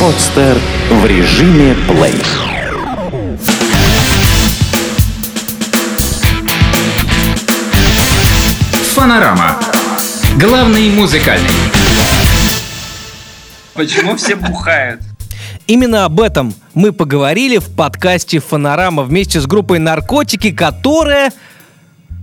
Подстер в режиме плей. Фанорама. Главный музыкальный. Почему все бухают? Именно об этом мы поговорили в подкасте «Фонорама» вместе с группой «Наркотики», которая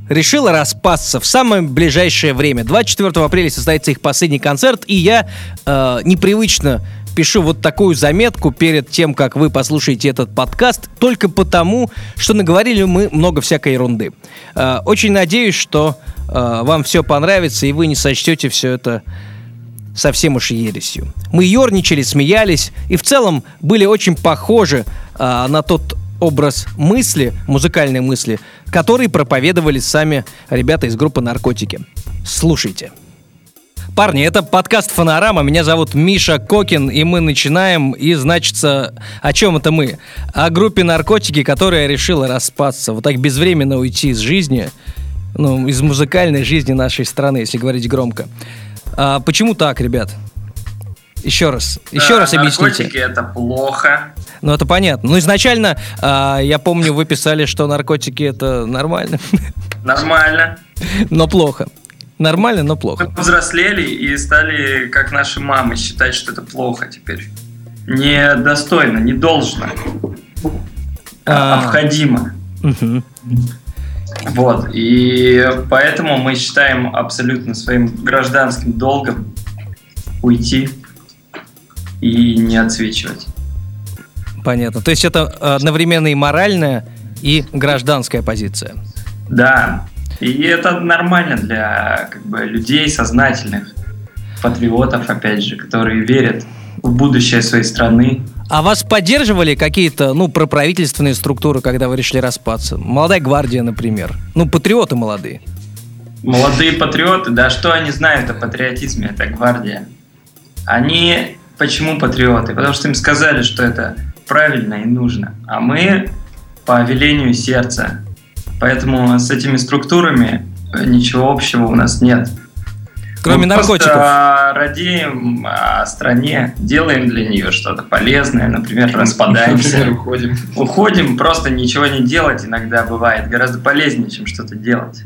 решила распасться в самое ближайшее время. 24 апреля состоится их последний концерт, и я э, непривычно пишу вот такую заметку перед тем, как вы послушаете этот подкаст, только потому, что наговорили мы много всякой ерунды. Э, очень надеюсь, что э, вам все понравится, и вы не сочтете все это совсем уж ересью. Мы ерничали, смеялись и в целом были очень похожи э, на тот образ мысли, музыкальной мысли, который проповедовали сами ребята из группы «Наркотики». Слушайте. Парни, это подкаст «Фонорама». Меня зовут Миша Кокин, и мы начинаем. И, значится, о чем это мы? О группе «Наркотики», которая решила распасться, вот так безвременно уйти из жизни, ну, из музыкальной жизни нашей страны, если говорить громко. А, почему так, ребят? Еще раз, еще Да, раз объясните. Наркотики это плохо. Ну, это понятно. Ну, изначально, а, я помню, вы писали, что наркотики это нормально, Нормально. но плохо. Нормально, но Мы плохо. повзрослели и стали, как наши мамы, считать, что это плохо теперь. Недостойно, не должно, а А. Вот. И поэтому мы считаем абсолютно своим гражданским долгом уйти и не отсвечивать. Понятно. То есть это одновременно и моральная, и гражданская позиция. Да. И это нормально для как бы, людей сознательных, патриотов, опять же, которые верят в будущее своей страны. А вас поддерживали какие-то, ну, проправительственные структуры, когда вы решили распаться? Молодая гвардия, например. Ну, патриоты молодые. Молодые патриоты, да что они знают о патриотизме, это гвардия. Они почему патриоты? Потому что им сказали, что это правильно и нужно. А мы по велению сердца. Поэтому с этими структурами ничего общего у нас нет. Кроме Мы наркотиков. Просто радеем о стране, делаем для нее что-то полезное, например, распадаемся. уходим. Уходим, просто ничего не делать иногда бывает гораздо полезнее, чем что-то делать.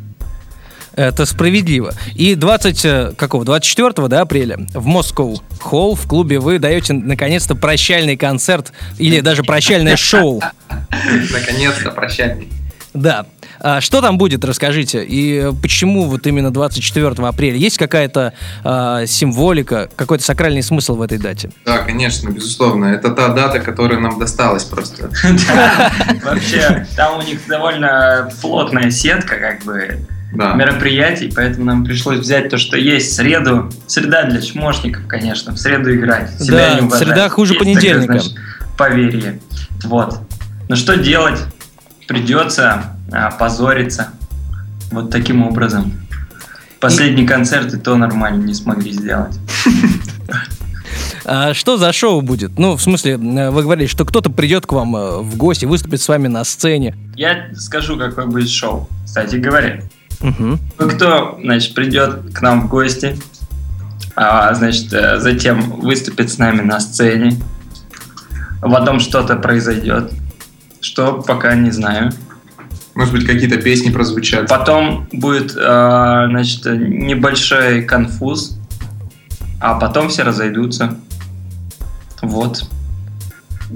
Это справедливо. И 20, э, какого, 24 да, апреля в Москву Холл в клубе вы даете наконец-то прощальный концерт или даже прощальное шоу. Наконец-то прощальный. Да. А что там будет, расскажите. И почему вот именно 24 апреля? Есть какая-то а, символика, какой-то сакральный смысл в этой дате? Да, конечно, безусловно. Это та дата, которая нам досталась просто. Вообще, там у них довольно плотная сетка, как бы, Да. мероприятий, поэтому нам пришлось взять то, что есть в среду. Среда для чмошников, конечно, в среду играть. Себя Да, не уважать. среда хуже Есть такое, понедельника. знаешь, поверье. Вот. Но что делать? Придется а, позориться. Вот таким образом. Последний концерт и то нормально не смогли сделать. А что за шоу будет? Ну, в смысле, э, вы говорили, что кто-то придет к вам э, в гости, выступит с вами на сцене. Я скажу, какое будет шоу. Кстати говоря, Ну, кто, значит, придет к нам в гости, а, значит, э, затем выступит с нами на сцене, потом что-то произойдет, что пока не знаю. Может быть, какие-то песни прозвучат. Потом будет, э, значит, небольшой конфуз, а потом все разойдутся. Вот,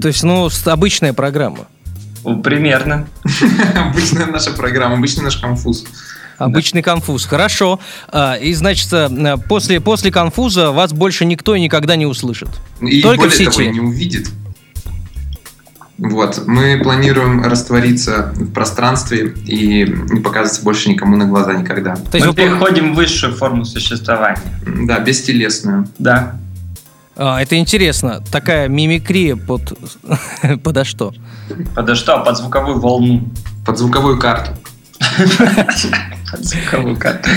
То есть, ну, обычная программа. примерно. Обычная наша программа, обычный наш конфуз. Обычный конфуз. Хорошо. А, и, значит, э, после, после конфуза вас больше никто и никогда не услышит. И Только более в того, сети. и не увидит. Вот. Мы планируем раствориться в пространстве и не показываться больше никому на глаза никогда. То есть Мы вы- переходим в высшую форму существования. Да, бестелесную. Да. А, это интересно. Такая мимикрия под... Подо что? Подо что? Под звуковую волну. Под звуковую карту. Под звуковую карту.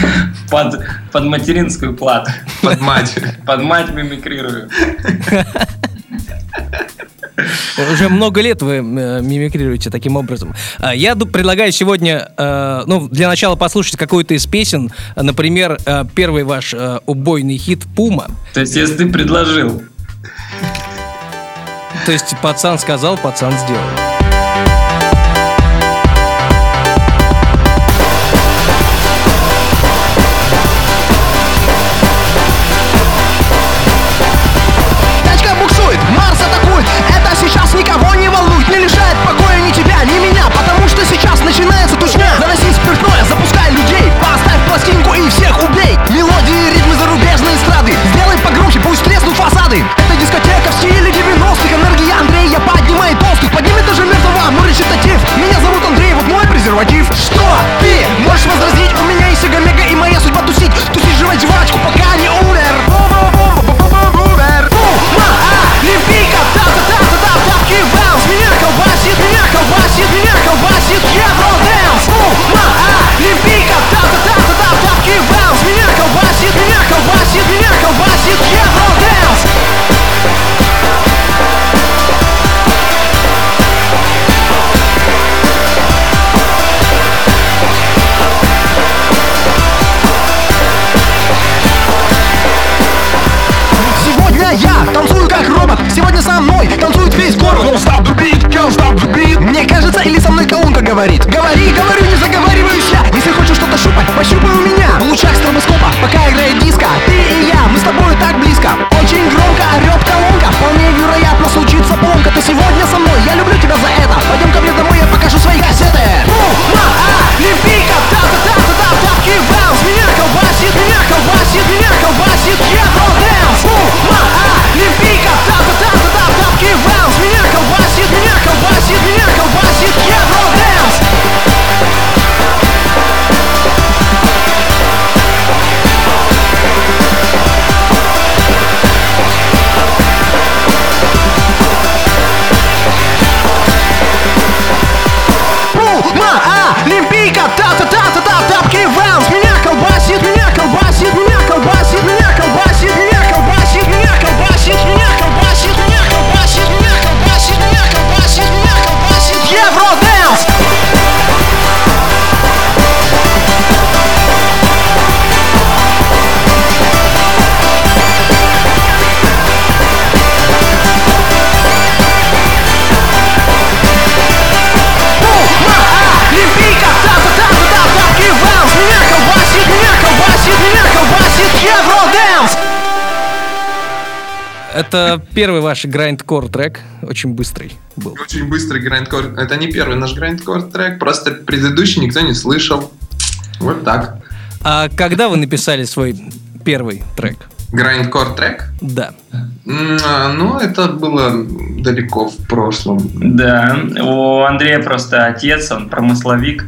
Под, под материнскую плату. Под мать. Под мать мимикрирую. Уже много лет вы э, мимикрируете таким образом. А, Я предлагаю сегодня, э, ну, для начала послушать какую-то из песен. Например, э, первый ваш убойный хит «Пума». То есть, если ты предложил, То есть пацан сказал, пацан сделал. What you want me Это первый ваш грайндкор трек, очень быстрый был. Очень быстрый грайндкор. Это не первый наш грайндкор трек, просто предыдущий никто не слышал. Вот так. А когда вы написали свой первый трек? Грайндкор трек? Да. А, Ну, это было далеко в прошлом. да, у Андрея просто отец, он промысловик.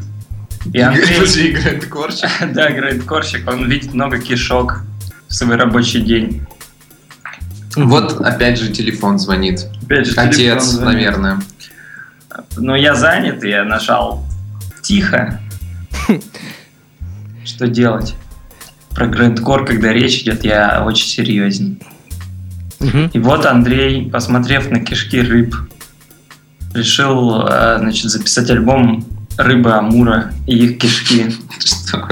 И Андрей, Подожди, грайндкорчик. да, говорит, корщик, он видит много кишок в свой рабочий день. Вот опять же телефон звонит. Опять же, телефон Отец, звонит. наверное. Но я занят, я нажал тихо. Что делать? Про грандкор, когда речь идет, я очень серьезен. И вот Андрей, посмотрев на кишки рыб, решил э, значит, записать альбом «Рыба Амура и их кишки». Что?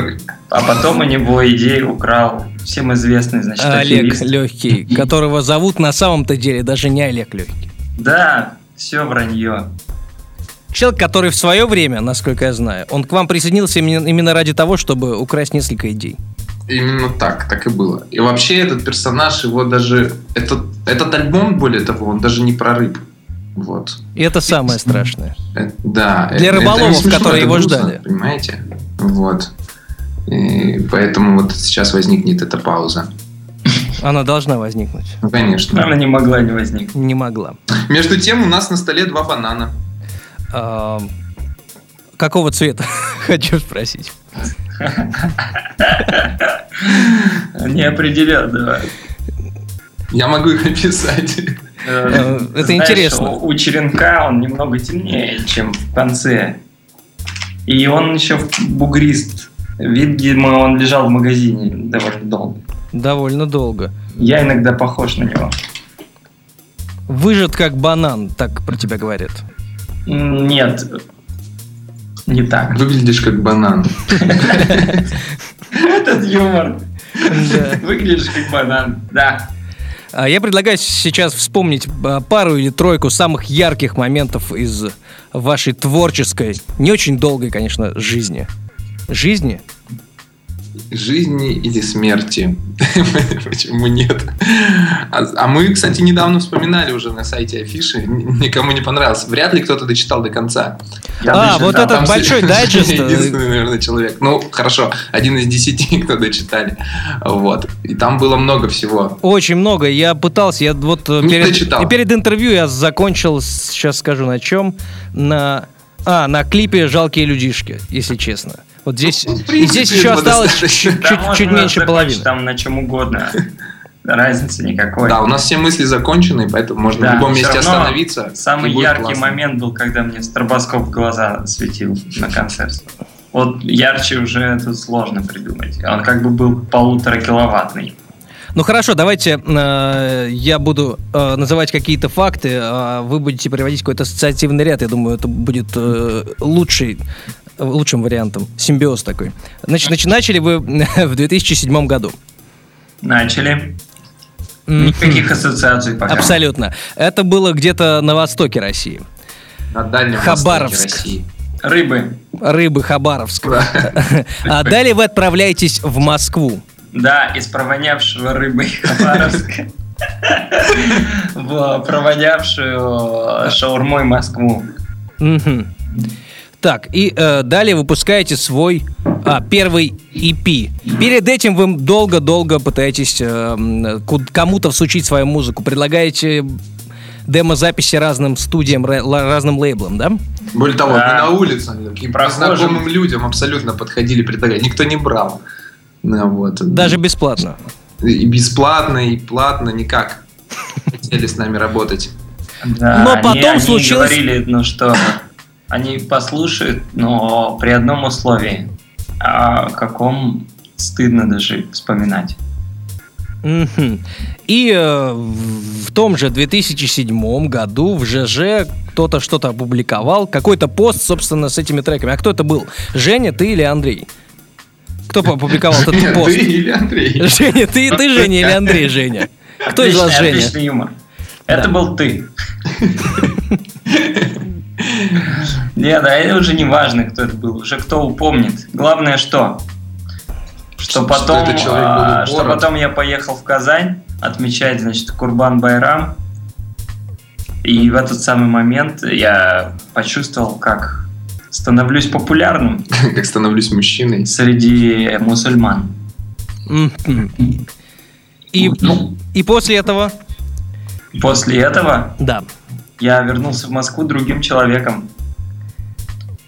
А потом у него идею украл всем известный, значит, Олег аферист. Легкий, которого зовут на самом-то деле даже не Олег Легкий. Да, все вранье. Человек, который в свое время, насколько я знаю, он к вам присоединился именно ради того, чтобы украсть несколько идей. Именно так, так и было. И вообще этот персонаж, его даже... Этот, этот альбом, более того, он даже не про рыб. Вот. И это самое страшное. Э, Да. Для это- это не рыболовов, смешно, которые это его грустно, ждали. Понимаете? Вот. И поэтому вот сейчас возникнет эта пауза. Она должна возникнуть. Ну, конечно. Она не могла не возникнуть. Не могла. Между тем у нас на столе два банана. А, какого цвета? Хочу спросить. Не определен, да. Я могу их описать. Э, это Знаешь, интересно. У черенка он немного темнее, чем в конце. И он еще бугрист. Видимо, он лежал в магазине довольно долго. Довольно долго. Я иногда похож на него. Выжат как банан, так про тебя говорят. Нет, не так. Выглядишь как банан. Этот юмор. Выглядишь как банан. Да. А Я предлагаю сейчас вспомнить а, пару или тройку самых ярких моментов из вашей творческой, не очень долгой, конечно, жизни. Жизни? Жизни или смерти? Почему нет? А, а мы, кстати, недавно вспоминали уже на сайте афиши. Никому не понравился. Вряд ли кто-то дочитал до конца. Я а, вот этот Там большой с- дайджест. Единственный, наверное, человек. Ну, хорошо, один из десяти, кто дочитали. Вот. И там было много всего. Очень много. Я пытался, я вот э, Не перед, дочитал. и перед интервью я закончил, сейчас скажу на чем, на а на клипе "Жалкие людишки", если честно. Вот здесь Ну, принципе, здесь еще осталось чуть, Да чуть- чуть меньше половины. Там на чем угодно. Разницы никакой. Да, у нас все мысли закончены, поэтому можно Да, в любом месте равно остановиться. Самый яркий классно. момент был, когда мне стробоскоп в глаза светил на концерте. Вот ярче уже тут сложно придумать. Он как бы был полутора киловаттный. Ну хорошо, давайте э, я буду э, называть какие-то факты, а вы будете приводить какой-то ассоциативный ряд. Я думаю, это будет э, лучший, лучшим вариантом. Симбиоз такой. Значит, нач- начали вы в 2007 году. Начали. Никаких ассоциаций пока. Абсолютно. Это было где-то на востоке России. На Дальнем Хабаровск. Востоке России. Рыбы. Рыбы Хабаровск. А далее вы отправляетесь в Москву. Да, из провонявшего рыбы Хабаровска в провонявшую шаурмой Москву. Так, и э, далее выпускаете свой а, первый EP. Перед этим вы долго-долго пытаетесь э, кому-то всучить свою музыку. Предлагаете демо-записи разным студиям, разным лейблам, да? Более того, Да. мы на улице таким Прохожим. знакомым людям абсолютно подходили, предлагали. Никто не брал. Ну, вот. Даже бесплатно. И бесплатно, и платно, никак. Хотели с нами работать. Да, Но они- потом они случилось- говорили, ну что, они послушают, но при одном условии. О каком стыдно даже вспоминать. И э, в том же 2007 году в ЖЖ кто-то что-то опубликовал, какой-то пост, собственно, с этими треками. А кто это был? Женя, ты или Андрей? Кто опубликовал этот пост? ты или Андрей? Женя, ты, ты Женя или Андрей Женя? Кто из вас Отличный- Женя? Отличный юмор. Это был ты. Не, да, это уже не важно, кто это был. Уже кто упомнит. Главное что? Что Что потом, а, что упорот. потом я поехал в Казань отмечать, значит, Курбан Байрам. И в этот самый момент я почувствовал, как становлюсь популярным Как становлюсь мужчиной. среди мусульман. Мгм. И, Ну, и после этого, после этого да, я вернулся в Москву другим человеком.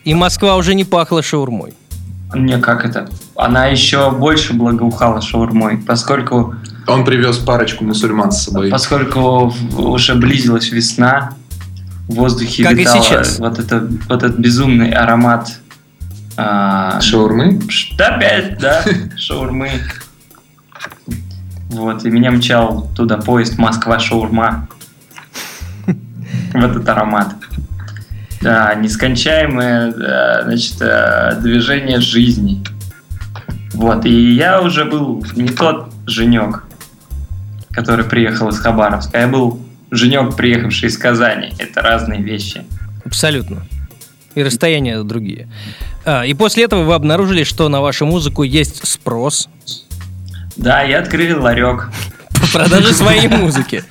и Москва уже не пахла шаурмой. Мне как это? Она еще больше благоухала шаурмой, поскольку, Он привез парочку мусульман с собой. поскольку уже близилась весна, в воздухе Как и витал сейчас. вот, это, вот этот безумный аромат а, Шаурмы? опять, да, шаурмы. Вот, и меня мчал туда поезд Москва-шаурма. В этот аромат. Да, нескончаемое, значит, э, движение жизни. Вот, и я уже был не тот женек, который приехал из Хабаровска, а я был женек, приехавший из Казани. Это разные вещи. Абсолютно. И расстояния другие. А, и после этого вы обнаружили, что на вашу музыку есть спрос Да, я открыл ларек. по продаже своей музыки.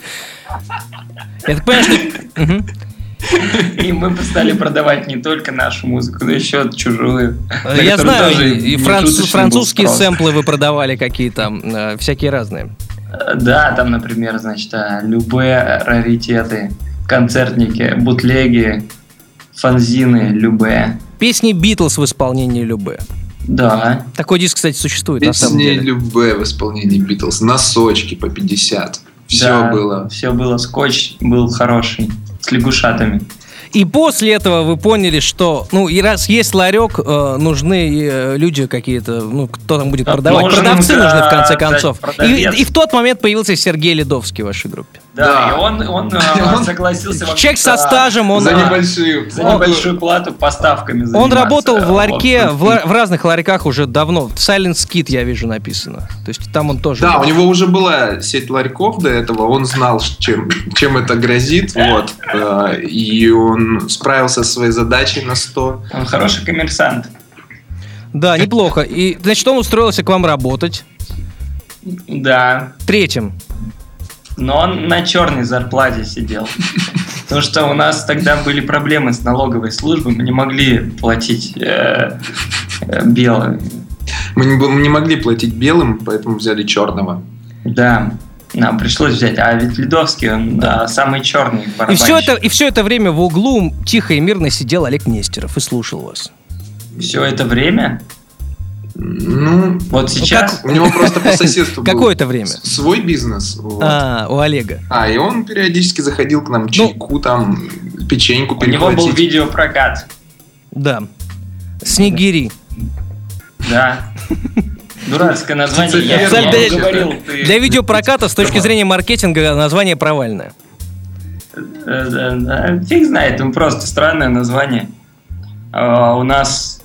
Я так понимаю, что... И мы стали продавать не только нашу музыку, но еще чужую. Я знаю, и французские сэмплы вы продавали какие-то, э, всякие разные. Э, Да, там, например, значит, а, любые раритеты, концертники, бутлеги, фанзины, любые. Песни Битлз в исполнении Любе. Да, Такой диск, кстати, существует на самом Песни деле. любые в исполнении Битлз. Носочки по 50. Все было. Все было. Скотч был хороший, с лягушатами. И после этого вы поняли, что, ну, и раз есть ларек, э, нужны э, люди какие-то, ну, кто там будет Да, продавать. Продавцы да, нужны, в конце да, концов. И, и в тот момент появился Сергей Ледовский в вашей группе. Да, Да. и он, он, э, Он- согласился вообще Человек со стажем, он, За да. небольшие... за небольшую плату поставками он работал в ларьке, Вот. в, в разных ларьках уже давно. Silent Skid я вижу написано. То есть там он тоже... Да, у него уже была сеть ларьков до этого, он знал, чем, чем это грозит, вот, э, и он справился со своей задачей на 100. Он хороший коммерсант. Да, неплохо. И, значит, он устроился к вам работать. Да, Третьим. Но он на черной зарплате сидел. Потому что у нас тогда были проблемы с налоговой службой, мы не могли платить э, э, белым. Мы не, мы не могли платить белым, поэтому взяли черного. Да, нам пришлось взять. А ведь Ледовский, он а, самый черный И все, это, и все это время в углу тихо и мирно сидел Олег Нестеров и слушал вас. Все это время? Ну, Вот сейчас? у него просто по соседству был Какое-то время. свой бизнес. вот. А, у Олега. А, и он периодически заходил к нам чайку, там, печеньку У него был видеопрокат. Да. Снегири. Да. Дурацкое название. Я Верно. говорил, ты- Для видеопроката с точки зрения маркетинга название провальное. Э, Фиг знает, ну просто странное название. А, У нас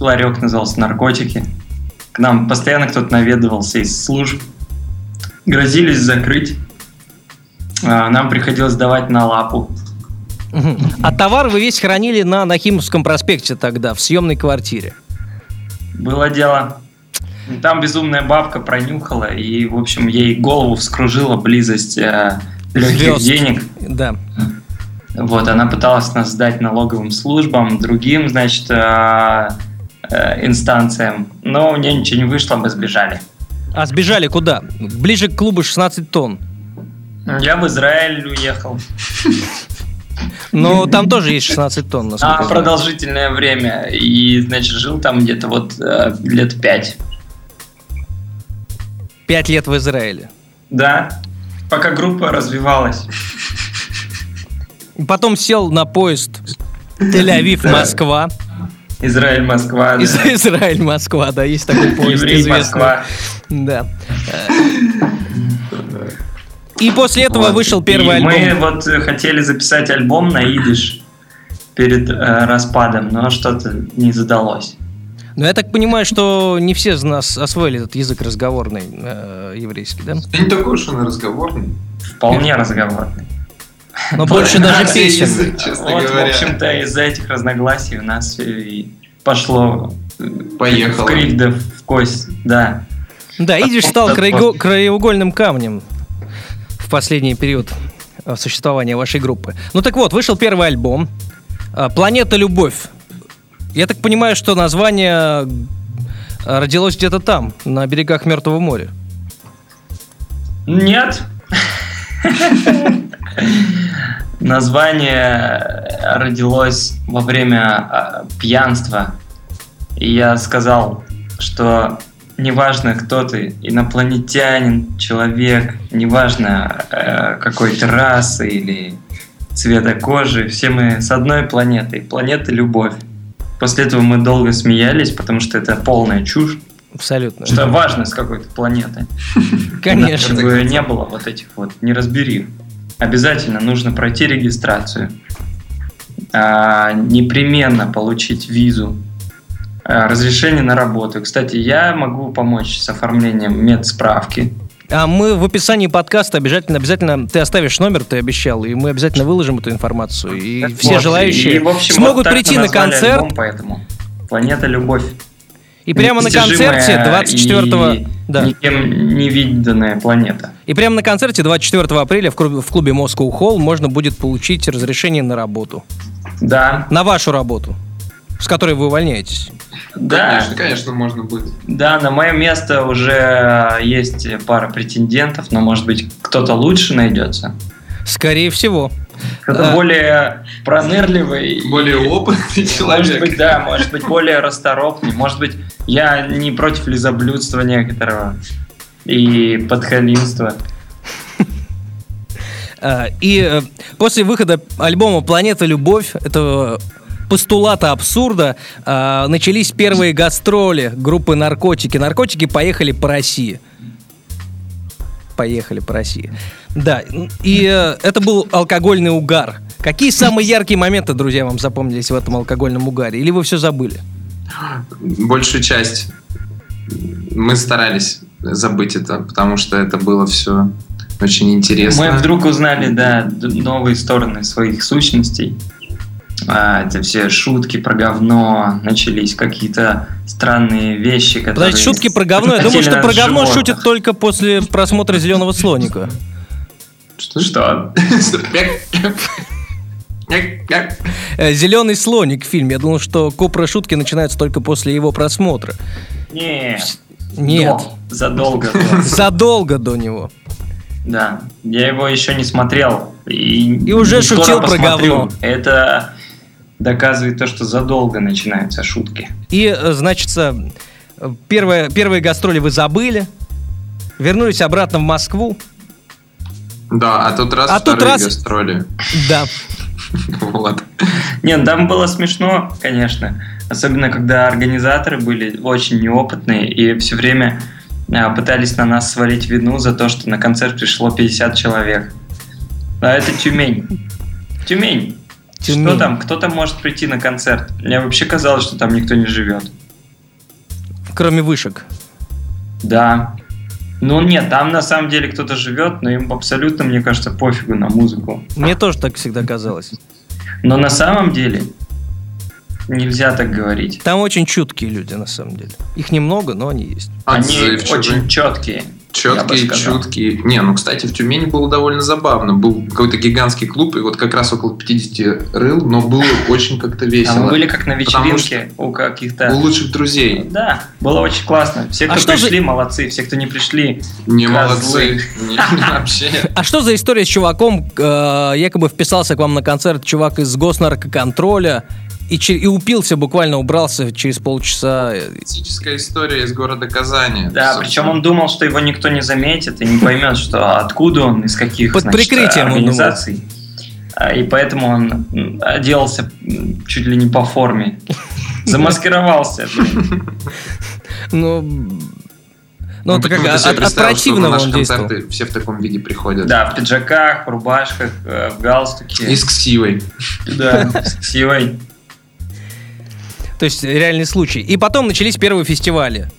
ларек назывался «Наркотики». К нам постоянно кто-то наведывался из служб. Грозились закрыть. А, Нам приходилось давать на лапу. А товар вы весь хранили на Нахимовском проспекте тогда, в съемной квартире. Было дело. Там безумная бабка пронюхала, и, в общем, ей голову вскружила близость э, легких Звезд. денег. Да. Вот, она пыталась нас сдать налоговым службам, другим, значит, э, э, инстанциям. Но у нее ничего не вышло, мы сбежали. А сбежали куда? Ближе к клубу 16 тонн. Я в Израиль уехал. Но там тоже есть 16 тонн, знаю. продолжительное время. И, значит, жил там где-то вот э, лет пять. Пять лет в Израиле. Да. Пока группа развивалась. Потом сел на поезд Тель-Авив. Москва. Израиль, Москва. да. Из- Израиль, Москва, да, есть такой поезд Еврей, известный. Москва. Да. И после этого Вот. вышел первый И Мы альбом. вот э, хотели записать альбом на идиш перед э, распадом, но что-то не задалось. Но я так понимаю, что не все из нас освоили этот язык разговорный э, еврейский, да? Да не такой уж он и разговорный. Вполне разговорный. Но больше даже песен. честно вот, говоря. в общем-то, из-за этих разногласий у нас и пошло э, Поехало. в крик да в кость, да. Да, идиш стал краеугольным камнем в последний период э, существования вашей группы. Ну так вот, вышел первый альбом э, «Планета Любовь». Я так понимаю, что название родилось где-то там, на берегах Мертвого моря. Нет. Название родилось во время а, пьянства. И я сказал, что неважно, кто ты, инопланетянин, человек, неважно, э, какой ты расы или цвета кожи, все мы с одной планеты. Планета Любовь. После этого мы долго смеялись, потому что это полная чушь. Абсолютно. Что важно, с какой ты планеты. Конечно. Чтобы не было вот этих вот неразберих. Обязательно нужно пройти регистрацию. А, непременно получить визу. А, разрешение на работу. Кстати, я могу помочь с оформлением медсправки. А мы в описании подкаста обязательно, обязательно, ты оставишь номер, ты обещал, и мы обязательно выложим эту информацию. И все Вот. желающие И, в общем, смогут вот прийти на концерт. альбом, поэтому Планета Любовь. И прямо на концерте 24 и да. никем не виданная планета. И прямо на концерте 24 апреля в клубе, в клубе Moscow Hall можно будет получить разрешение на работу. Да, На вашу работу, с которой вы увольняетесь. да. Конечно, конечно, можно будет. Да, на мое место уже есть пара претендентов, но может быть кто-то лучше найдется. Скорее всего. Кто-то Да. более пронырливый. и, Более опытный Может человек. быть, да, может быть, более расторопный. Может быть, я не против лизоблюдства некоторого и подхалимства. А, И э, после выхода альбома «Планета Любовь», этого постулата абсурда, а, начались первые гастроли группы «Наркотики». «Наркотики» поехали по России. поехали по России. Да, и э, это был алкогольный угар. Какие самые яркие моменты, друзья, вам запомнились в этом алкогольном угаре? Или вы все забыли? Большую часть мы старались забыть это, потому что это было все очень интересно. Мы вдруг узнали, да, новые стороны своих сущностей. А, это все шутки про говно, начались какие-то странные вещи, которые... Подождите, шутки про говно. Я думаю, что про говно животных. шутят только после просмотра зеленого слоника. Что? Что? Зеленый слоник фильм. Я думал, что копры шутки начинаются только после его просмотра. Не, Нет. до, задолго до. Задолго до него. Да, я его еще не смотрел. И, И уже шутил про говно. Это доказывает то, что задолго начинаются шутки. И, э, значит, э, первые, первые гастроли вы забыли. Вернулись обратно в Москву. Да, а тут раз А тут раз- гастроли. Да. Вот. Нет, там было смешно, конечно. Особенно, когда организаторы были очень неопытные и все время а, пытались на нас свалить вину за то, что на концерт пришло 50 человек. А это Тюмень. Тюмень. Тюмень. Что там? Кто там может прийти на концерт? Мне вообще казалось, что там никто не живет. Кроме вышек. Да. Ну нет, там на самом деле кто-то живет, но им абсолютно, мне кажется, пофигу на музыку. Мне тоже так всегда казалось. Но на самом деле нельзя так говорить. Там очень чуткие люди, на самом деле. Их немного, но они есть. Они Отзывчивые. очень четкие. Четкие, чуткие. Не, ну, кстати, в Тюмени было довольно забавно. Был какой-то гигантский клуб, и вот как раз около 50 рыл, но было очень как-то А весело. мы были как на вечеринке у каких-то... У лучших друзей. Да, было очень классно. Все, А кто за- пришли, молодцы. Все, кто не пришли, Не Козлы. молодцы. Вообще. А что за история с чуваком? э, якобы вписался к вам на концерт чувак из госнаркоконтроля и, че- и упился, буквально убрался через полчаса. Классическая история из города Казани. да, Собственно. причем он думал, что его никто не заметит и не поймет, что откуда он, из каких Под значит, прикрытием он организаций. А, И поэтому он оделся чуть ли не по форме. Замаскировался. Ну, ну Он это как почему-то от, от представил, что на противного наши он действовал. концерты все в таком виде приходят. Да, в пиджаках, в рубашках, э, в галстуке. И с ксивой. Да, с ксивой. То есть реальный случай. И потом начались первые фестивали.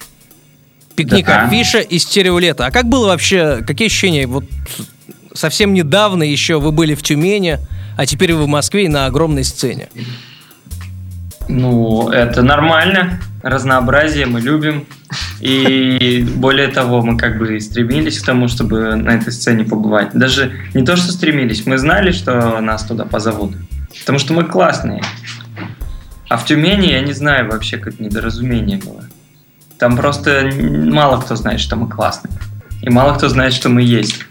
Пикник Да. Афиша и Стереолета. А как было вообще, какие ощущения? Вот совсем недавно еще вы были в Тюмени, а теперь вы в Москве и на огромной сцене. Ну, это нормально. Разнообразие мы любим. И более того, мы как бы и стремились к тому, чтобы на этой сцене побывать. Даже не то, что стремились, мы знали, что нас туда позовут. Потому что мы классные. А в Тюмени, я не знаю, вообще как недоразумение было. Там просто мало кто знает, что мы классные. И мало кто знает, что мы есть.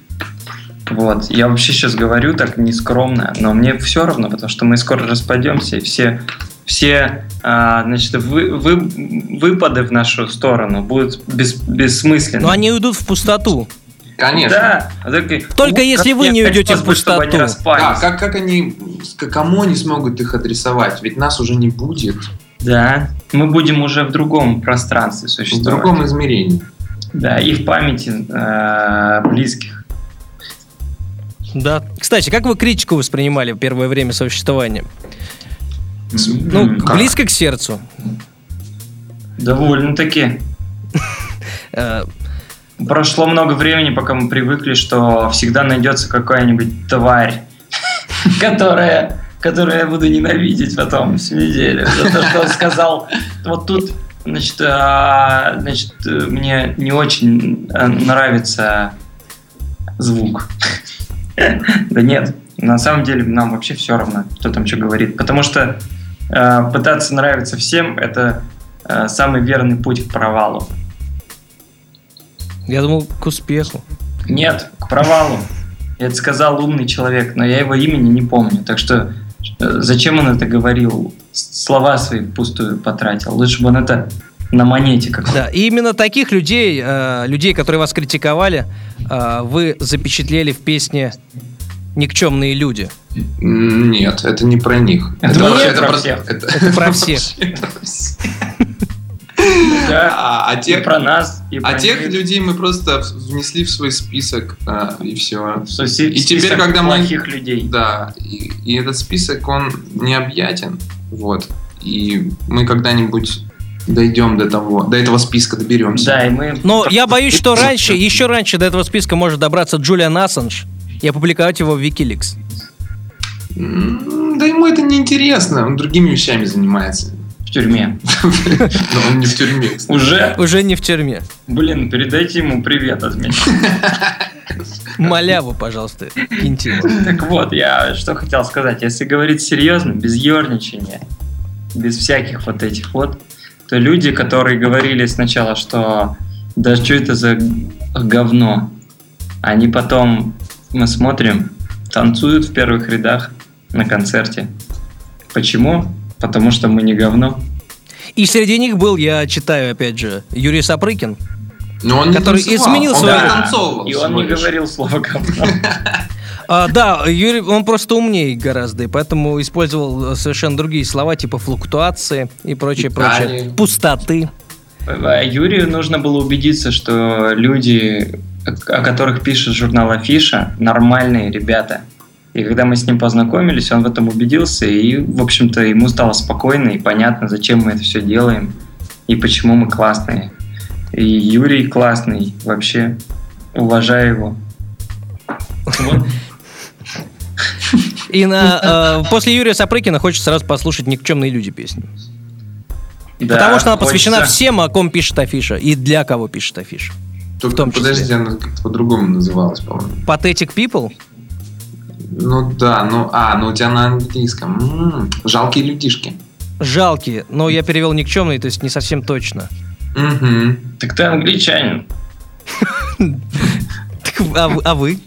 Вот. Я вообще сейчас говорю так нескромно, но мне все равно, потому что мы скоро распадемся, и все, все а, значит, вы, вы, выпады в нашу сторону будут бес, бессмысленны. Но они уйдут в пустоту. Конечно. Да. Так- Только Ну, если как вы не уйдете в пустоту. Да, как, как они, кому они смогут их адресовать? Ведь нас уже не будет Да. Мы будем уже в другом пространстве в существовать. другом измерении. Да, и в памяти э, близких. Да. Кстати, как вы критику воспринимали в первое время существования? Ну, как? близко к сердцу. Довольно-таки. Прошло много времени, пока мы привыкли, что всегда найдется какая-нибудь тварь, которая, которую я буду ненавидеть потом всю неделю. За то, что он сказал, вот тут, значит, а, значит, мне не очень э, нравится звук. Да нет, на самом деле нам вообще все равно, кто там что говорит. Потому что э, пытаться нравиться всем – это э, самый верный путь к провалу. Я думал, к успеху. Нет, к провалу. Это сказал умный человек, но я его имени не помню. Так что э, зачем он это говорил? Слова свои впустую потратил. Лучше бы он это на монете как Да, и именно таких людей, э, людей, которые вас критиковали, э, вы запечатлели в песне «Никчемные люди». Нет, это не про них. Это вообще про всех. это- Это про всех. Да. А, а И тех, про нас, и а про тех них. людей мы просто внесли в свой список, а, и все. Что си- И теперь, когда мы- людей. Да, и, и этот список, он необъятен, вот. И мы когда-нибудь дойдем до того, до этого списка доберемся. Да, и мы... Но я боюсь, что раньше, еще раньше до этого списка может добраться Джулиан Ассанж и опубликовать его в Wikileaks. Да ему это не интересно, он другими вещами занимается. В тюрьме. Но он не в тюрьме. кстати. Уже? Уже не в тюрьме. Блин, передайте ему привет от меня. Маляву, пожалуйста, киньте ему. Так вот, я что хотел сказать. Если говорить серьезно, без ерничания, без всяких вот этих вот, то люди, которые говорили сначала, что да что это за говно, они потом, мы смотрим, танцуют в первых рядах на концерте. Почему? Потому что мы не говно. И среди них был, я читаю опять же, Юрий Сапрыкин. Но он не Который танцевал, изменил он свою- пританцовывал И он не говорил слово говно. А, да, Юрий, он просто умнее гораздо, и поэтому использовал э, совершенно другие слова, типа флуктуации и прочее, прочее. Пустоты. А Юрию нужно было убедиться, что люди, о которых пишет журнал Афиша, нормальные ребята. И когда мы с ним познакомились, он в этом убедился, и, в общем-то, ему стало спокойно и понятно, зачем мы это все делаем и почему мы классные. И Юрий классный, вообще, уважаю его. И на, э, после Юрия Сапрыкина хочется сразу послушать «Никчемные люди» песню. Да, Потому что она посвящена хочется. всем, о ком пишет Афиша, и для кого пишет Афиша. Только, в том числе. Подожди, она как-то по-другому называлась, по-моему. Pathetic People? Ну да, ну, а, ну у тебя на английском. М, жалкие людишки. Жалкие, но я перевел никчемные, то есть не совсем точно. Угу. Так ты англичанин. А, вы- а вы?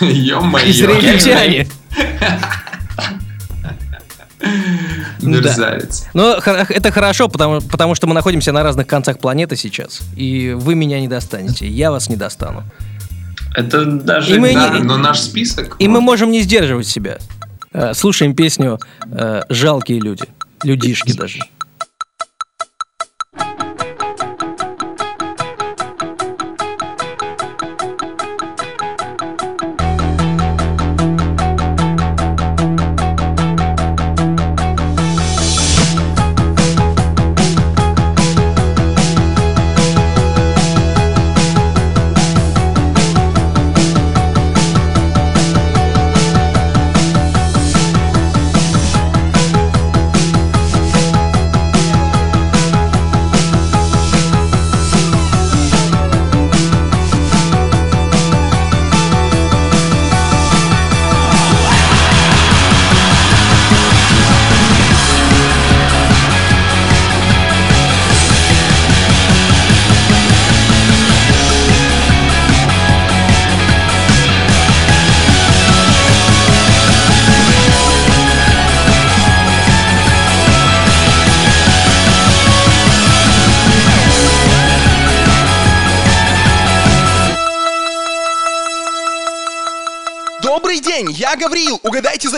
Ё-моё. Израильтяне. Мерзавец. Но хор- это хорошо, потому, потому что мы находимся на разных концах планеты сейчас. И вы меня не достанете, я вас не достану. Это даже... И мы Да, не- но наш список... И мы вот, можем не сдерживать себя. Э, Слушаем песню э, «Жалкие люди». Людишки даже.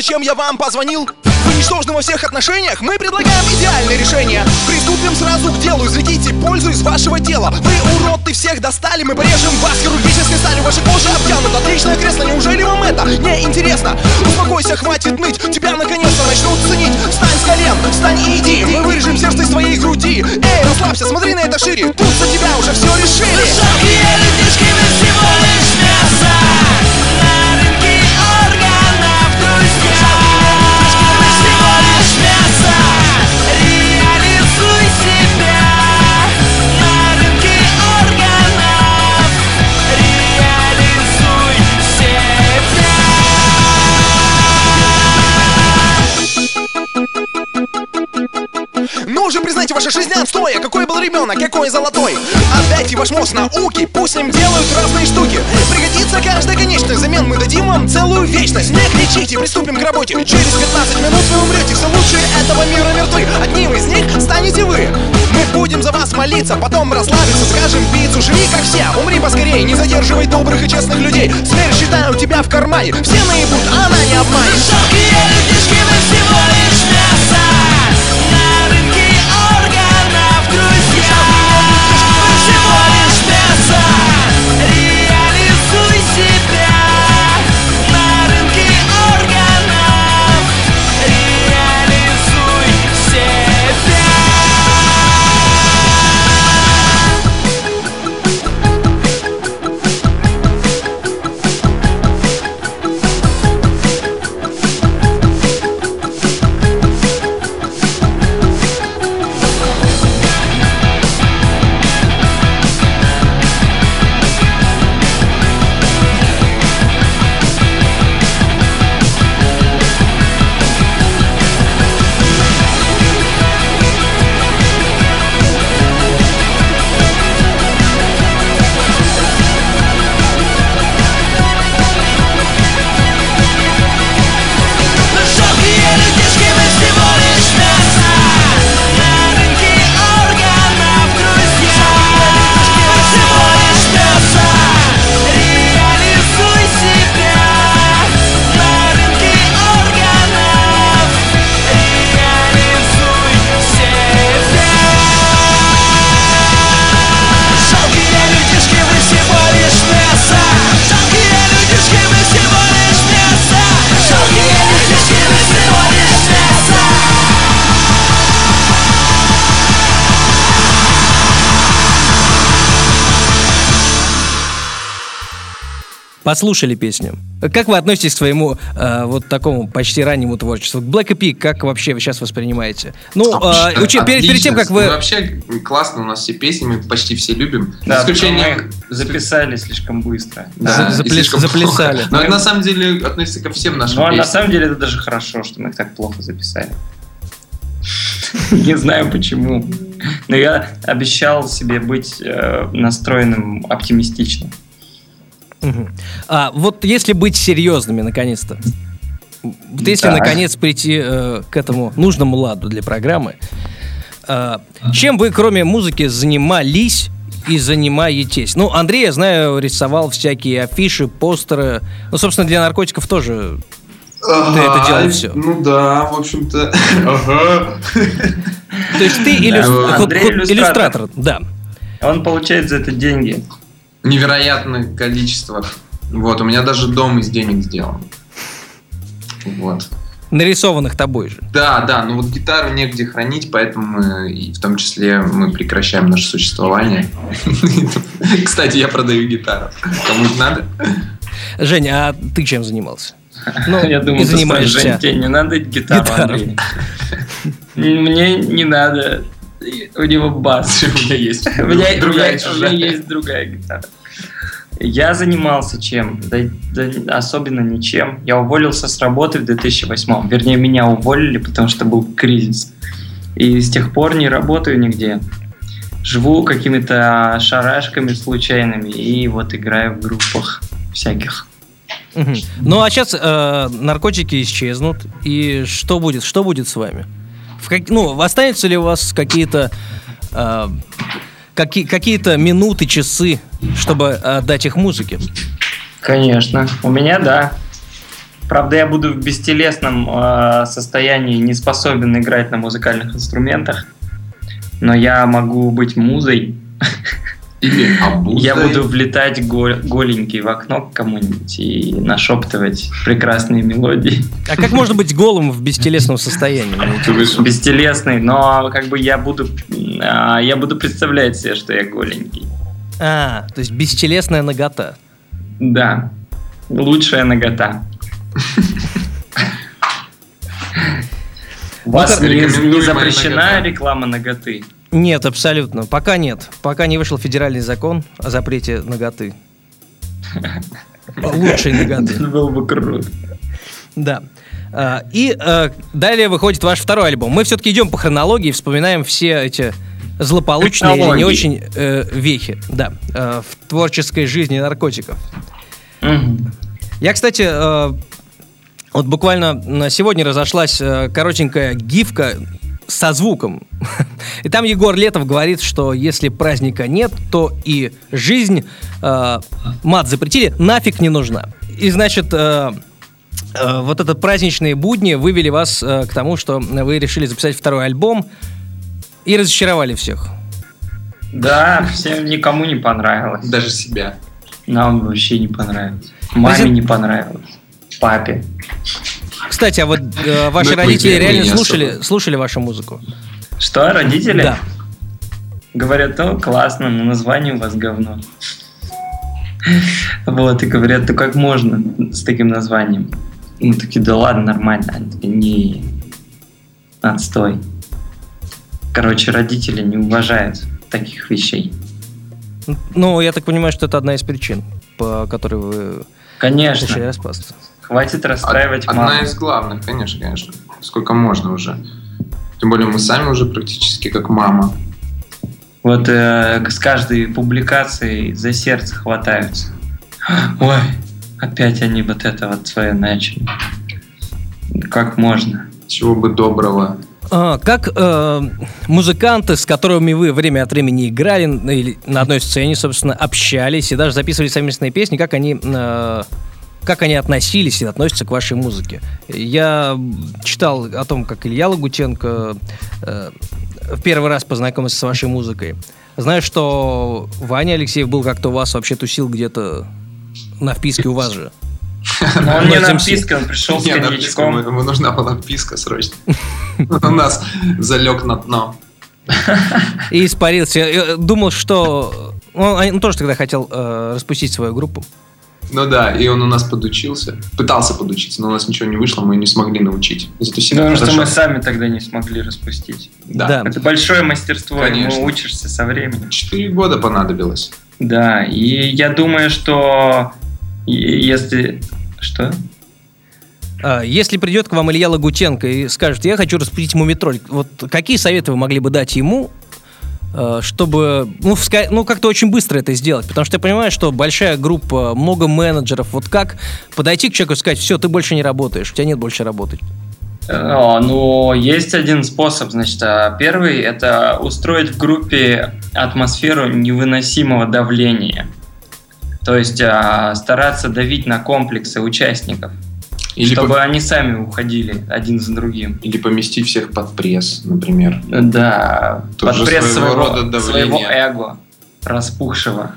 Зачем я вам позвонил? Вы ничтожны во всех отношениях? Мы предлагаем идеальное решение. Приступим сразу к делу. Извлеките пользу из вашего тела. Вы уроды всех достали. Мы порежем вас хирургической сталью. Ваша кожа обтянута. Отличное кресло. Неужели вам это не интересно? Успокойся, хватит ныть. Тебя наконец-то начнут ценить. Встань с колен, встань и иди. Мы вырежем сердце из твоей груди. Эй, расслабься, смотри на это шире. Тут за тебя уже все решили. Ну жизнь отстоя Какой был ребенок, какой золотой? Отдайте ваш мозг науке Пусть с ним делают разные штуки. Пригодится каждая конечность Взамен мы дадим вам целую вечность. Не кричите, приступим к работе. Через 15 минут вы умрете Все лучшие этого мира мертвы. Одним из них станете вы. Мы будем за вас молиться Потом расслабиться, скажем пиццу. Живи как все, умри поскорее Не задерживай добрых и честных людей. Смерть считаю тебя в кармане Все наебут, а она не обманет послушали песню. Как вы относитесь к своему э, вот такому почти раннему творчеству? Black Peak, как вообще вы сейчас воспринимаете? Ну, А, э, учи- перед, перед тем, как вы... Ну, вообще классно, у нас все песни, мы почти все любим. Да, За исключением... мы их записали слишком быстро. Да, заплес- слишком заплясали. Но это на самом деле относится ко всем нашим Ну, а на песням. самом деле это даже хорошо, что мы их так плохо записали. Не знаю почему. Но я обещал себе быть э, настроенным оптимистично. А вот если быть серьезными, наконец-то. Вот если Да. наконец прийти э, к этому нужному ладу для программы, э, чем вы, кроме музыки, занимались и занимаетесь? Ну, Андрей, я знаю, рисовал всякие афиши, постеры. Ну, собственно, для наркотиков тоже. Ты это делал всё. Ну да, в общем-то. Ага. То есть ты иллюстратор, да. Он получает за это деньги. Невероятное количество. Вот, у меня даже дом из денег сделан. Вот. Нарисованных тобой же. Да, да, но вот гитару негде хранить, поэтому мы, и в том числе мы прекращаем наше существование. Кстати, я продаю гитару. Кому надо? Женя, а ты чем занимался? Ну, Я думаю, занимаешься. «Жень, тебе не надо гитару. Андрей?» Мне не надо. У него бас. У меня есть другая гитара. Я занимался чем? Да, да особенно ничем. Я уволился с работы в 2008. Вернее, меня уволили, потому что был кризис. И с тех пор не работаю нигде. Живу какими-то шарашками случайными и вот играю в группах всяких. Ну а сейчас наркотики исчезнут, и что будет? Что будет с вами? Ну, останется ли у вас какие-то э, каки- какие-то минуты, часы, чтобы отдать их музыке? Конечно. У меня да. Правда, я буду в бестелесном э, состоянии, не способен играть на музыкальных инструментах. Но я могу быть музой. Или. Я буду влетать го- голенький в окно к кому-нибудь и нашептывать прекрасные мелодии. А как можно быть голым в бестелесном состоянии? Бестелесный, но как бы я буду, а, я буду представлять себе, что я голенький. А, то есть бестелесная нагота. Да. Лучшая нагота. Вас не, запрещена реклама наготы? Нет, абсолютно. Пока нет. Пока не вышел федеральный закон о запрете наготы. Лучшей наготы. Это было бы круто. Да. А, И э, далее выходит ваш второй альбом. Мы все-таки идем по хронологии, вспоминаем все эти злополучные или не очень э, вехи, да, э, в творческой жизни наркотиков. Я, кстати, э, вот буквально на сегодня разошлась коротенькая гифка со звуком. И там Егор Летов говорит, что если праздника нет, то и жизнь э, мат запретили, нафиг не нужна. И значит, э, э, вот это праздничные будни вывели вас э, к тому, что вы решили записать второй альбом и разочаровали всех. Да, всем никому не понравилось. Даже себя. Нам вообще не понравилось. Маме не понравилось. Папе. Кстати, а вот э, ваши Ну, родители реально слушали, слушали вашу музыку? Что, родители? Да. Говорят, о, классно, но название у вас говно. Вот, и говорят, да как можно с таким названием? Мы такие, да ладно, нормально. Они такие, не, отстой. Короче, родители не уважают таких вещей. Ну, я так понимаю, что это одна из причин, по которой вы решили Конечно, распасться. Хватит расстраивать Одна маму. из главных, конечно, конечно. Сколько можно уже. Тем более мы сами уже практически как мама. Вот э, с каждой публикацией за сердце хватаются. Ой, опять они вот это вот свое начали. Как можно? Чего бы доброго. А, как э, музыканты, с которыми вы время от времени играли ну, или на одной сцене, собственно, общались и даже записывали совместные песни, как они, э, как они относились и относятся к вашей музыке? Я читал о том, как Илья Лагутенко э, в первый раз познакомился с вашей музыкой. Знаю, что Ваня Алексеев был как-то у вас вообще тусил где-то на вписке у вас же. Но он не Ну, на вписке, он пришел с коньячком. ему нужна была вписка срочно. У нас залег на дно. И испарился. Я, э, думал, что... Он, он тоже тогда хотел э, распустить свою группу. Ну да, и он у нас подучился. Пытался подучиться, но у нас ничего не вышло, мы не смогли научить. Зато сильно Потому что хорошо. мы сами тогда не смогли распустить. Да. Это большое мастерство, Конечно. ему учишься со временем. Четыре года понадобилось. Да, и я думаю, что если... Что? А, Если придет к вам Илья Лагутенко и скажет, я хочу распределить мумитроль, вот какие советы вы могли бы дать ему, чтобы, ну, вска- ну, как-то очень быстро это сделать? Потому что я понимаю, что большая группа, много менеджеров, вот как подойти к человеку и сказать, все, ты больше не работаешь, у тебя нет больше работать. Э, Ну, есть один способ, значит, а, первый – это устроить в группе атмосферу невыносимого давления. То есть стараться давить на комплексы участников, Или, чтобы по- они сами уходили один за другим. или поместить всех под пресс, например. Да, Тоже под пресс своего своего, рода своего давление. эго распухшего.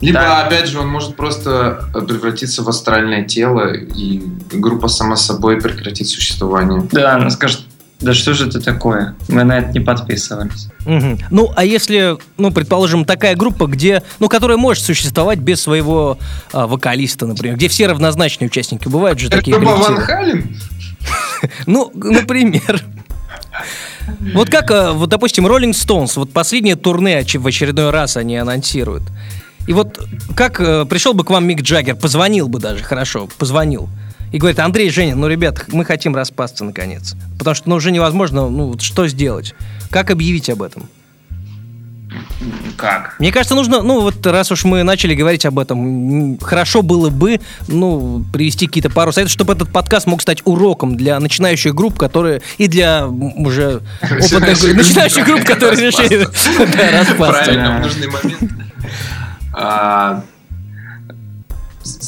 Либо, Да. опять же, он может просто превратиться в астральное тело, и группа сама собой прекратит существование. Да, она скажет, да что же это такое? Мы на это не подписывались. Мгм. Ну, а если, ну, предположим, такая группа, где, ну, которая может существовать без своего а, вокалиста, например, где все равнозначные участники, бывают же такие Группа Ван. Хален? Ну, например. Вот как, э, вот, допустим, Rolling Stones, вот последнее турне в очередной раз они анонсируют. И вот как э, пришел бы к вам Мик Джаггер, позвонил бы даже, хорошо, позвонил. И говорит, Андрей, Женя, ну, ребят, мы хотим распасться наконец. Потому что, ну, уже невозможно, ну, вот что сделать? Как объявить об этом? Как? Мне кажется, нужно, ну вот раз уж мы начали говорить об этом, хорошо было бы, ну, привести какие-то пару советов, чтобы этот подкаст мог стать уроком для начинающих групп, которые и для уже опытных Начинающих групп. начинающих групп, которые решили да, распасться. Правильно, в нужный момент.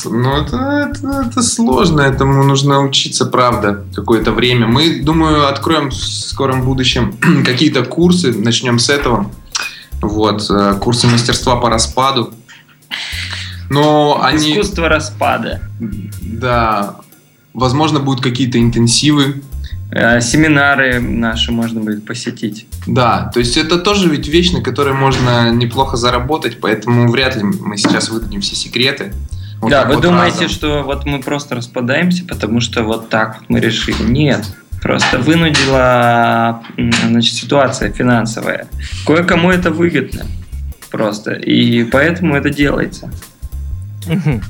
Ну, это, это- это сложно, этому нужно учиться, правда, какое-то время. Мы, думаю, откроем в скором будущем какие-то курсы, начнем с этого. Вот, э, курсы мастерства по распаду. Но они... Искусство распада. Да, возможно, будут какие-то интенсивы. Э, Семинары наши можно будет посетить. Да, то есть это тоже ведь вещь, на которой можно неплохо заработать, поэтому вряд ли мы сейчас выдадим все секреты. Вот да, вы вот думаете, разом. что вот мы просто распадаемся, потому что вот так вот мы решили? Нет. Просто вынудила значит, ситуация финансовая. Кое-кому это выгодно. Просто. И поэтому это делается. Мгм.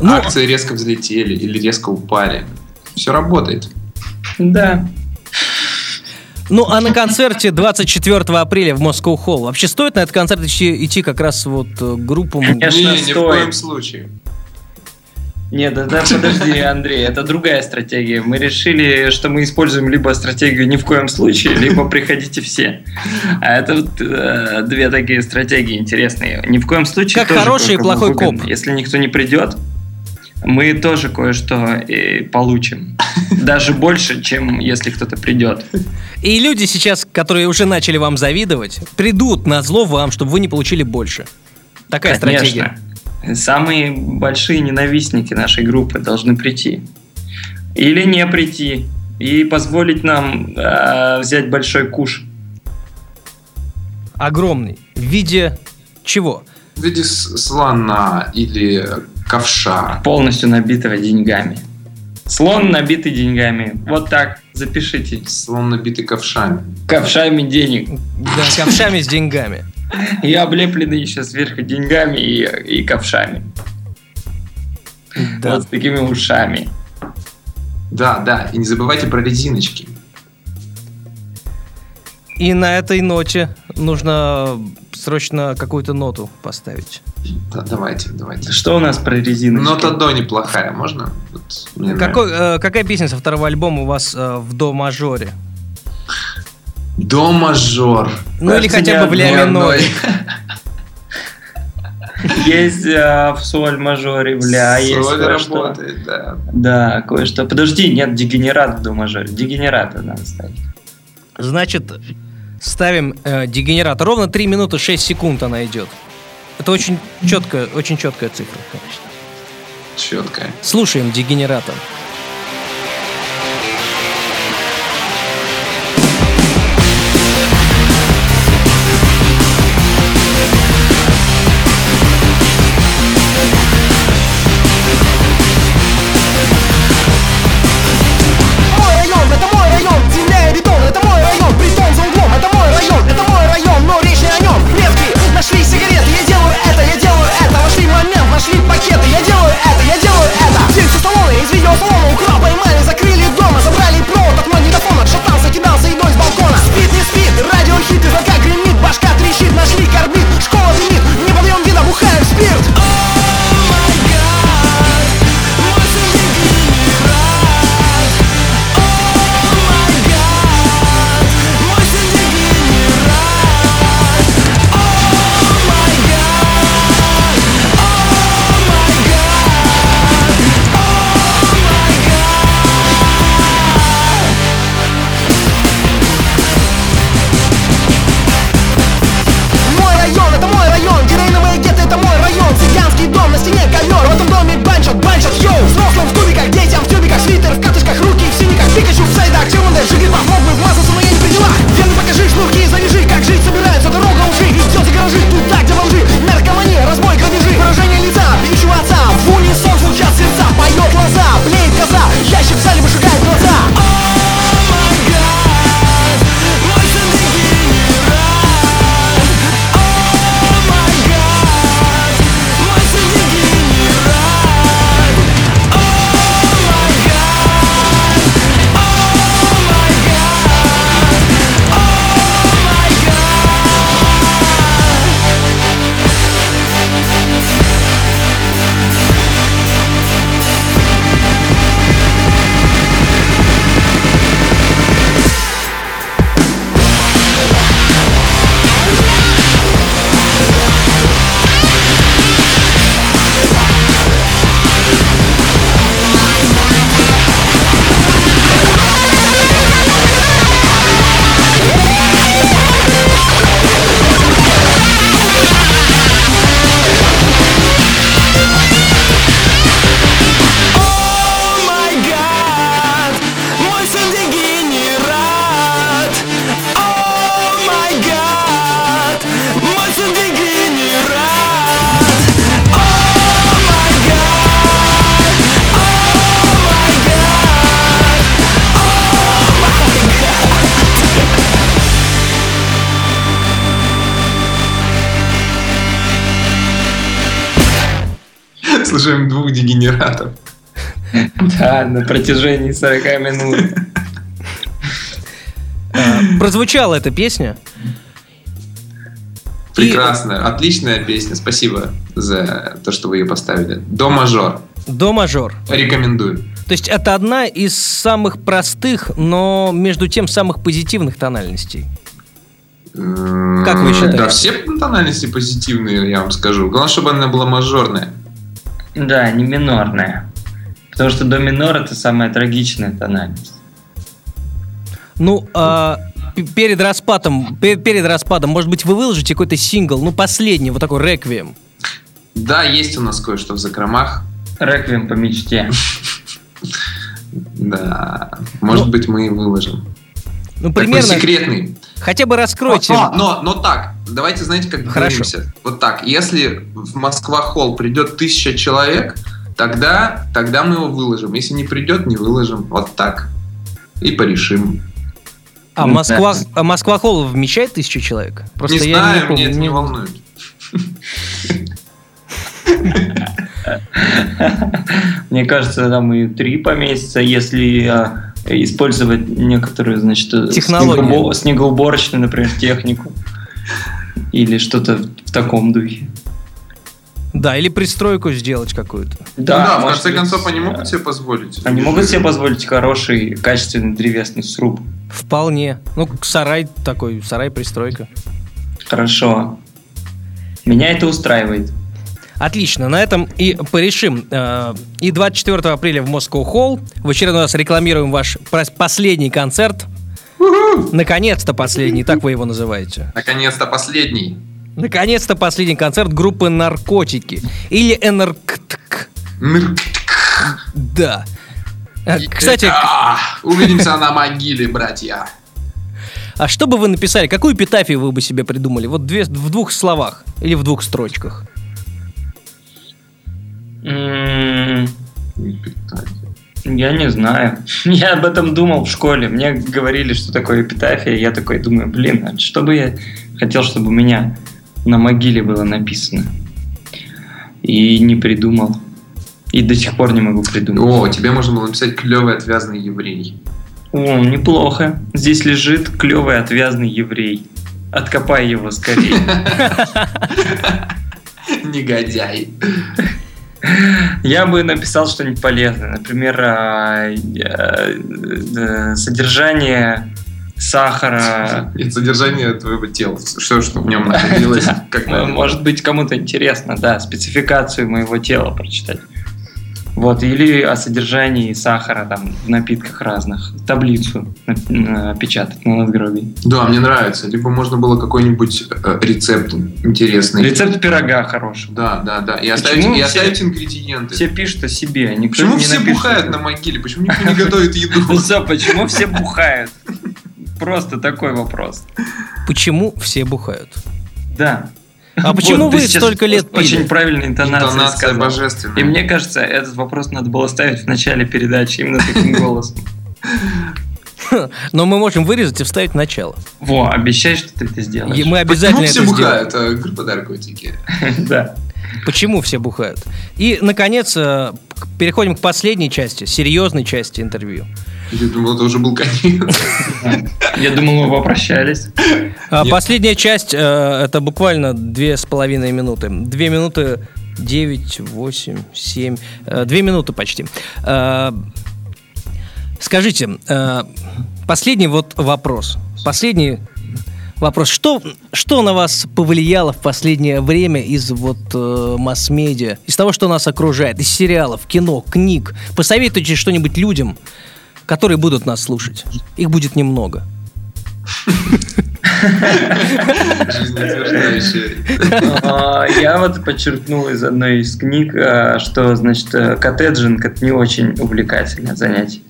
Ну, Акции резко взлетели или резко упали. Все работает. Да. ну, а на концерте 24 апреля в Москва Холл, вообще стоит на этот концерт идти, идти как раз вот э, группам? Конечно, не, ни в стоит. коем случае. Нет, да, да, подожди, Андрей, это другая стратегия. Мы решили, что мы используем либо стратегию ни в коем случае, либо приходите все. А это вот, э, две такие стратегии интересные. Ни в коем случае. Как хороший и плохой выгодно. коп. Если никто не придет, мы тоже кое-что получим. Даже больше, чем если кто-то придет. И люди сейчас, которые уже начали вам завидовать, придут на зло вам, чтобы вы не получили больше. Такая стратегия. Самые большие ненавистники нашей группы должны прийти. Или не прийти. И позволить нам э, взять большой куш. Огромный. В виде чего? В виде слона или ковша. полностью набитого деньгами. Слон набитый деньгами. Вот так, запишите. Слон набитый ковшами. Ковшами денег. Да, ковшами с деньгами. И облепленный еще сверху деньгами и, и ковшами. Да. Вот с такими ушами. Да, да. И не забывайте про резиночки. И на этой ноте нужно срочно какую-то ноту поставить. Да, давайте, давайте. Что у нас про резиночки? Нота до неплохая, можно? Вот Какой, э, какая песня со второго альбома у вас э, в до мажоре? До мажор. Ну или хотя бы в ля миноре. Есть э, в соль мажоре, в ля, есть Соль кое-что. работает, да. Да, кое-что. Подожди, нет, дегенерат в до мажоре. Дегенерата надо ставить. Значит, ставим э, дегенерат. Ровно 3 минуты 6 секунд она идет. Это очень четкая, очень четкая цифра, конечно. Четкая. Слушаем дегенерата. Дегенератов. Да, на протяжении 40 минут. Э, Прозвучала эта песня. Прекрасная, отличная песня. Спасибо за то, что вы ее поставили. До мажор. До мажор. Рекомендую. То есть это одна из самых простых, но между тем самых позитивных тональностей. Как вы считаете? Да, все тональности позитивные, я вам скажу. Главное, чтобы она была мажорная. Да, не минорная. Потому что до минор это самая трагичная тональность. Ну, а, перед распадом, пе- перед распадом, может быть, вы выложите какой-то сингл, ну, последний, вот такой реквием. Да, есть у нас кое-что в закромах. Реквием по мечте. Да, может Ну, быть, мы и выложим. Ну, Такой примерно, секретный. Хотя бы раскройте. Но, но, но так, давайте, знаете, как Хорошо. договоримся. Вот так, если в Москва-холл придет тысяча человек, тогда, тогда мы его выложим. Если не придет, не выложим. Вот так. И порешим. А Москва, да. а Москва Холл вмещает тысячу человек? Просто не я знаю, помню, меня это не волнует. Мне кажется, там и три поместится, если а, использовать некоторую, значит, э, Технологию. снегоубо- снегоуборочную, например, технику. Или что-то в таком духе. Да, или пристройку сделать какую-то. ну да, в конце быть, концов, они могут себе позволить. Они могут себе позволить хороший, качественный древесный сруб. Вполне. Ну, сарай такой, сарай-пристройка. Хорошо. Меня это устраивает. Отлично, на этом и порешим. Э, И 24 апреля в Москва Холл в очередной раз рекламируем ваш последний концерт. Наконец-то последний, так вы его называете. Наконец-то последний. Наконец-то последний концерт группы «Наркотики». Или НРКТК. Да. Э, Кстати, А, увидимся на могиле, братья. а что бы вы написали? Какую эпитафию вы бы себе придумали? Вот две, в двух словах или в двух строчках. М, Я не знаю. Я об этом думал в школе. Мне говорили, что такое эпитафия. Я такой думаю, блин, а что бы я хотел, чтобы у меня на могиле было написано? И не придумал. И до сих пор не могу придумать. О, тебе можно было написать клевый отвязный еврей. О, неплохо. Здесь лежит клевый отвязный еврей. Откопай его скорее. Негодяй. Я бы написал что-нибудь полезное. Например, а, э, э, содержание сахара. Нет, содержание твоего тела. Что, что в нем находилось. Как. Может быть, кому-то интересно, да, спецификацию моего тела прочитать. Вот, или о содержании сахара там в напитках разных. Таблицу напечатать на надгробии. Да, мне нравится. Либо можно было какой-нибудь э, рецепт интересный. Рецепт пирога хороший. Да, да, да. И Почему оставить, и все- оставить ингредиенты. Все пишут о себе, никто Почему не все напишет. бухают на могиле? Почему никто не готовит еду? Почему все бухают? Просто такой вопрос. Почему все бухают? Да. А почему ты вы столько лет пили? Очень правильной интонацией Интонация сказал. божественная. И мне кажется, этот вопрос надо было ставить в начале передачи именно таким голосом. Но мы можем вырезать и вставить в начало. Во, обещай, что ты это сделаешь. И мы обязательно Почему все сделаем. бухают? э, Группа наркотики. Да. Почему все бухают? И, наконец, э, переходим к последней части, серьезной части интервью. Я думал, это уже был конец. Я думал, мы попрощались. А. Последняя часть, э, это буквально две с половиной минуты. Две минуты 9, 8, 7, э, две минуты почти. Э, Скажите, э, последний вот вопрос. Последний вопрос. Что, что на вас повлияло в последнее время из вот э, масс-медиа, из того, что нас окружает, из сериалов, кино, книг? Посоветуйте что-нибудь людям, которые будут нас слушать. Их будет немного. А, Я вот подчеркнул из одной из книг, а, что, значит, э, коттеджинг – это не очень увлекательное занятие.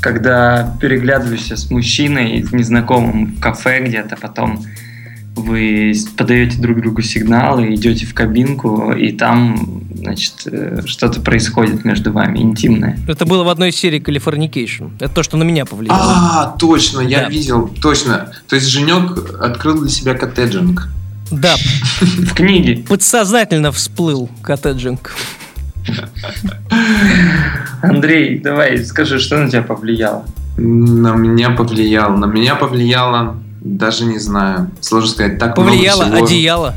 Когда переглядываешься с мужчиной незнакомым в кафе где-то, потом вы подаете друг другу сигналы, идете в кабинку, и там, значит, э, что-то происходит между вами, интимное. Это было в одной из серий Californication. Это то, что на меня повлияло. А, точно, я Да. видел, точно. То есть Женек открыл для себя коттеджинг. Да, В книге. подсознательно всплыл коттеджинг. Андрей, давай, скажи, что на тебя повлияло? На меня повлияло. На меня повлияло, даже не знаю. Сложно сказать, так Повлияло много всего. одеяло.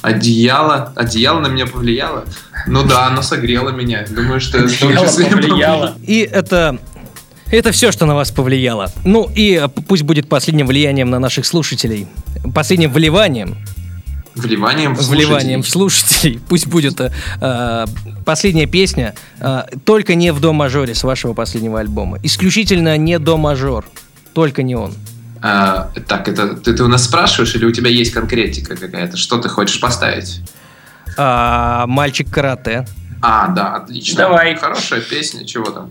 Одеяло? Одеяло на меня повлияло? Ну да, оно согрело меня. Думаю, что это в том Одеяло числе повлияло. И это... Это все, что на вас повлияло. Ну и п- пусть будет последним влиянием на наших слушателей. Последним вливанием. Вливанием в Вливанием в слушателей. слушателей. Пусть будет э, последняя песня. э, только не в до мажоре с вашего последнего альбома. Исключительно не до мажор. Только не он. А, так, это ты, ты у нас спрашиваешь или у тебя есть конкретика какая-то? Что ты хочешь поставить? А, мальчик карате. А, да, отлично. Давай. Хорошая песня, чего там?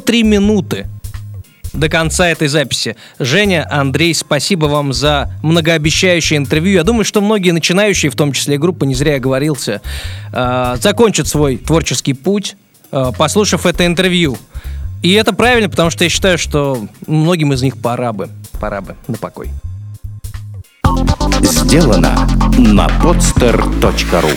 Три минуты до конца этой записи. Женя, Андрей, спасибо вам за многообещающее интервью. Я думаю, что многие начинающие, в том числе и группа, не зря оговорился, э, закончат свой творческий путь, э, послушав это интервью. И это правильно, потому что я считаю, что многим из них пора бы, пора бы на покой. Сделано на podster.ru